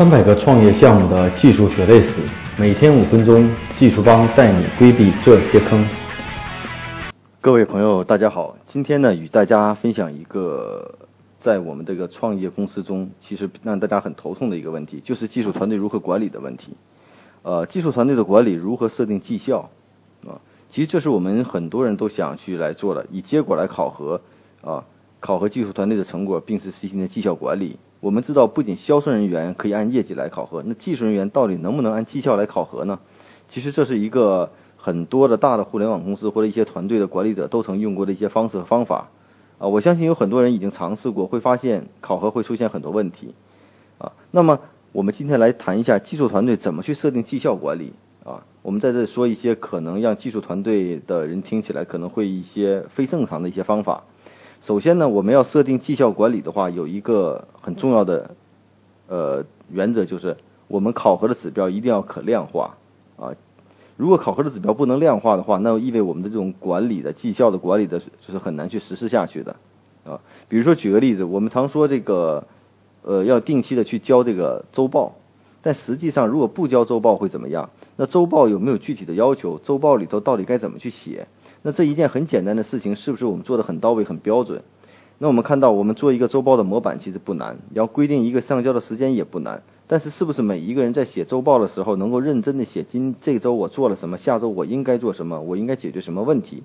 三百个创业项目的技术血泪史，每天五分钟，技术帮带你规避这些坑。各位朋友，大家好，今天呢，与大家分享一个在我们这个创业公司中，其实让大家很头痛的一个问题，就是技术团队如何管理的问题。呃，技术团队的管理如何设定绩效啊？其实这是我们很多人都想去来做的，以结果来考核啊，考核技术团队的成果，并实行的绩效管理。我们知道，不仅销售人员可以按业绩来考核，那技术人员到底能不能按绩效来考核呢？其实这是一个很多的大的互联网公司或者一些团队的管理者都曾用过的一些方式和方法。啊，我相信有很多人已经尝试过，会发现考核会出现很多问题。啊，那么我们今天来谈一下技术团队怎么去设定绩效管理。啊，我们在这说一些可能让技术团队的人听起来可能会一些非正常的一些方法。首先呢，我们要设定绩效管理的话，有一个很重要的呃原则，就是我们考核的指标一定要可量化啊。如果考核的指标不能量化的话，那意味我们的这种管理的绩效的管理的就是很难去实施下去的啊。比如说举个例子，我们常说这个呃要定期的去交这个周报，但实际上如果不交周报会怎么样？那周报有没有具体的要求？周报里头到底该怎么去写？那这一件很简单的事情，是不是我们做的很到位、很标准？那我们看到，我们做一个周报的模板其实不难，要规定一个上交的时间也不难。但是，是不是每一个人在写周报的时候，能够认真的写今这周我做了什么，下周我应该做什么，我应该解决什么问题？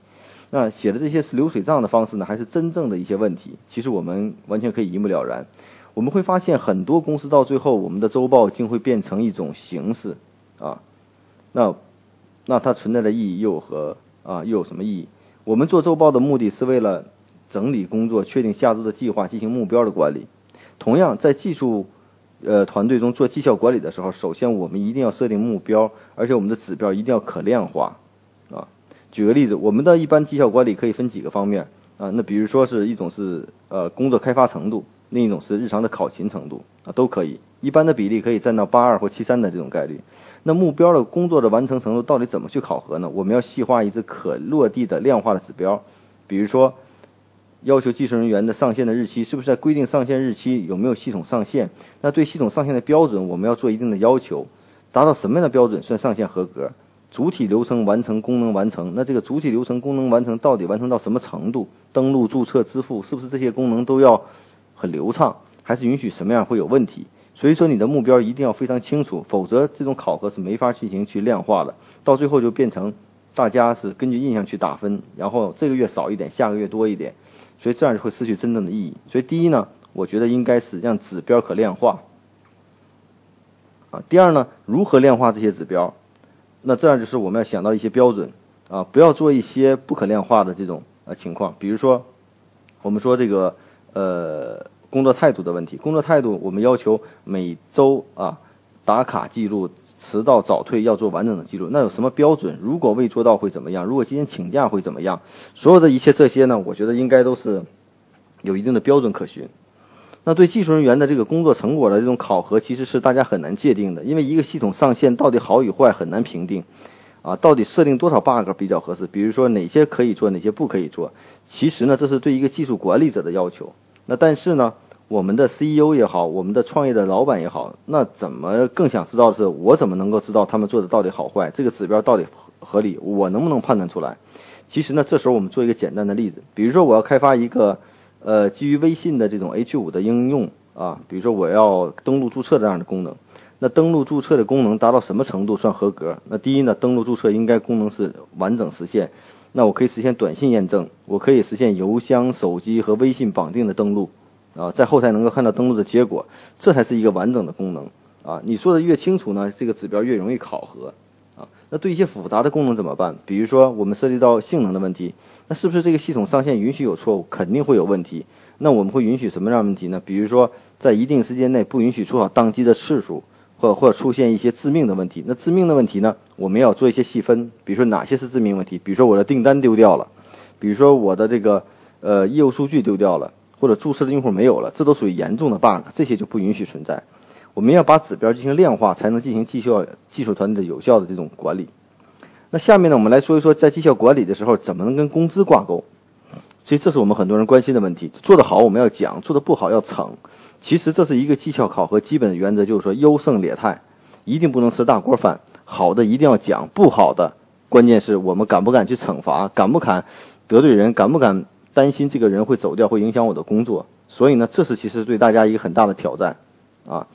那写的这些是流水账的方式呢，还是真正的一些问题？其实我们完全可以一目了然。我们会发现，很多公司到最后，我们的周报竟会变成一种形式啊。那那它存在的意义又何？啊，又有什么意义？我们做周报的目的是为了整理工作、确定下周的计划、进行目标的管理。同样，在技术呃团队中做绩效管理的时候，首先我们一定要设定目标，而且我们的指标一定要可量化。啊，举个例子，我们的一般绩效管理可以分几个方面啊。那比如说是一种是呃工作开发程度，另一种是日常的考勤程度啊，都可以。一般的比例可以占到八二或七三的这种概率。那目标的工作的完成程度到底怎么去考核呢？我们要细化一支可落地的量化的指标，比如说要求技术人员的上线的日期是不是在规定上线日期？有没有系统上线？那对系统上线的标准，我们要做一定的要求，达到什么样的标准算上线合格？主体流程完成，功能完成，那这个主体流程功能完成到底完成到什么程度？登录、注册、支付，是不是这些功能都要很流畅？还是允许什么样会有问题？所以说，你的目标一定要非常清楚，否则这种考核是没法进行去量化的。到最后就变成大家是根据印象去打分，然后这个月少一点，下个月多一点，所以这样就会失去真正的意义。所以第一呢，我觉得应该是让指标可量化。啊，第二呢，如何量化这些指标？那这样就是我们要想到一些标准啊，不要做一些不可量化的这种呃情况。比如说，我们说这个呃。工作态度的问题，工作态度我们要求每周啊打卡记录，迟到早退要做完整的记录。那有什么标准？如果未做到会怎么样？如果今天请假会怎么样？所有的一切这些呢，我觉得应该都是有一定的标准可循。那对技术人员的这个工作成果的这种考核，其实是大家很难界定的，因为一个系统上线到底好与坏很难评定啊。到底设定多少 bug 比较合适？比如说哪些可以做，哪些不可以做？其实呢，这是对一个技术管理者的要求。那但是呢？我们的 CEO 也好，我们的创业的老板也好，那怎么更想知道的是，我怎么能够知道他们做的到底好坏？这个指标到底合理？我能不能判断出来？其实呢，这时候我们做一个简单的例子，比如说我要开发一个呃基于微信的这种 H5 的应用啊，比如说我要登录注册这样的功能，那登录注册的功能达到什么程度算合格？那第一呢，登录注册应该功能是完整实现，那我可以实现短信验证，我可以实现邮箱、手机和微信绑定的登录。啊，在后台能够看到登录的结果，这才是一个完整的功能啊！你说的越清楚呢，这个指标越容易考核啊。那对一些复杂的功能怎么办？比如说我们涉及到性能的问题，那是不是这个系统上线允许有错误？肯定会有问题。那我们会允许什么样问题呢？比如说在一定时间内不允许出好宕机的次数，或或者出现一些致命的问题。那致命的问题呢，我们要做一些细分，比如说哪些是致命问题？比如说我的订单丢掉了，比如说我的这个呃业务数据丢掉了。或者注册的用户没有了，这都属于严重的 bug，这些就不允许存在。我们要把指标进行量化，才能进行绩效技术团队的有效的这种管理。那下面呢，我们来说一说在绩效管理的时候，怎么能跟工资挂钩？其实这是我们很多人关心的问题。做得好我们要讲，做得不好要惩。其实这是一个绩效考核基本原则，就是说优胜劣汰，一定不能吃大锅饭。好的一定要讲，不好的，关键是我们敢不敢去惩罚，敢不敢得罪人，敢不敢担心这个人会走掉，会影响我的工作。所以呢，这是其实对大家一个很大的挑战，啊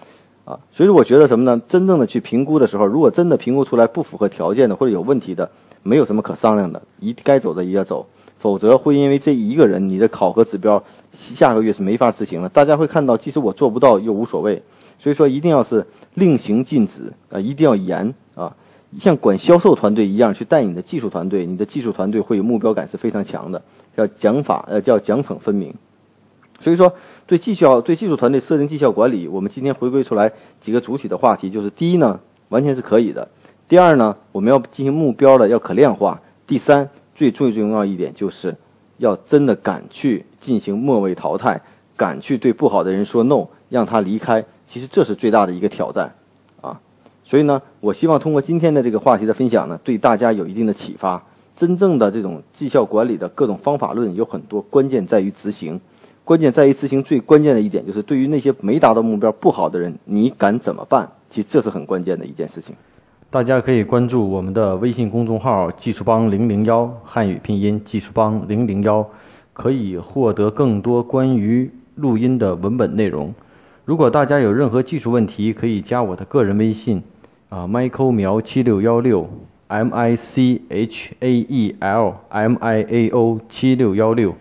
啊。所以我觉得什么呢？真正的去评估的时候，如果真的评估出来不符合条件的或者有问题的，没有什么可商量的，一该走的也要走。否则会因为这一个人，你的考核指标下个月是没法执行了。大家会看到，即使我做不到又无所谓。所以说，一定要是令行禁止啊，一定要严啊，像管销售团队一样去带你的技术团队，你的技术团队会有目标感是非常强的，叫奖法呃叫奖惩分明。所以说，对绩效对技术团队设定绩效管理，我们今天回归出来几个主体的话题，就是第一呢，完全是可以的；第二呢，我们要进行目标的要可量化；第三。最最重要一点就是，要真的敢去进行末位淘汰，敢去对不好的人说 no，让他离开。其实这是最大的一个挑战，啊，所以呢，我希望通过今天的这个话题的分享呢，对大家有一定的启发。真正的这种绩效管理的各种方法论有很多，关键在于执行。关键在于执行，最关键的一点就是，对于那些没达到目标不好的人，你敢怎么办？其实这是很关键的一件事情。大家可以关注我们的微信公众号“技术帮零零幺”汉语拼音“技术帮零零幺”，可以获得更多关于录音的文本内容。如果大家有任何技术问题，可以加我的个人微信，啊，Michael 苗七六幺六，M I C H A E L M I A O 七六幺六。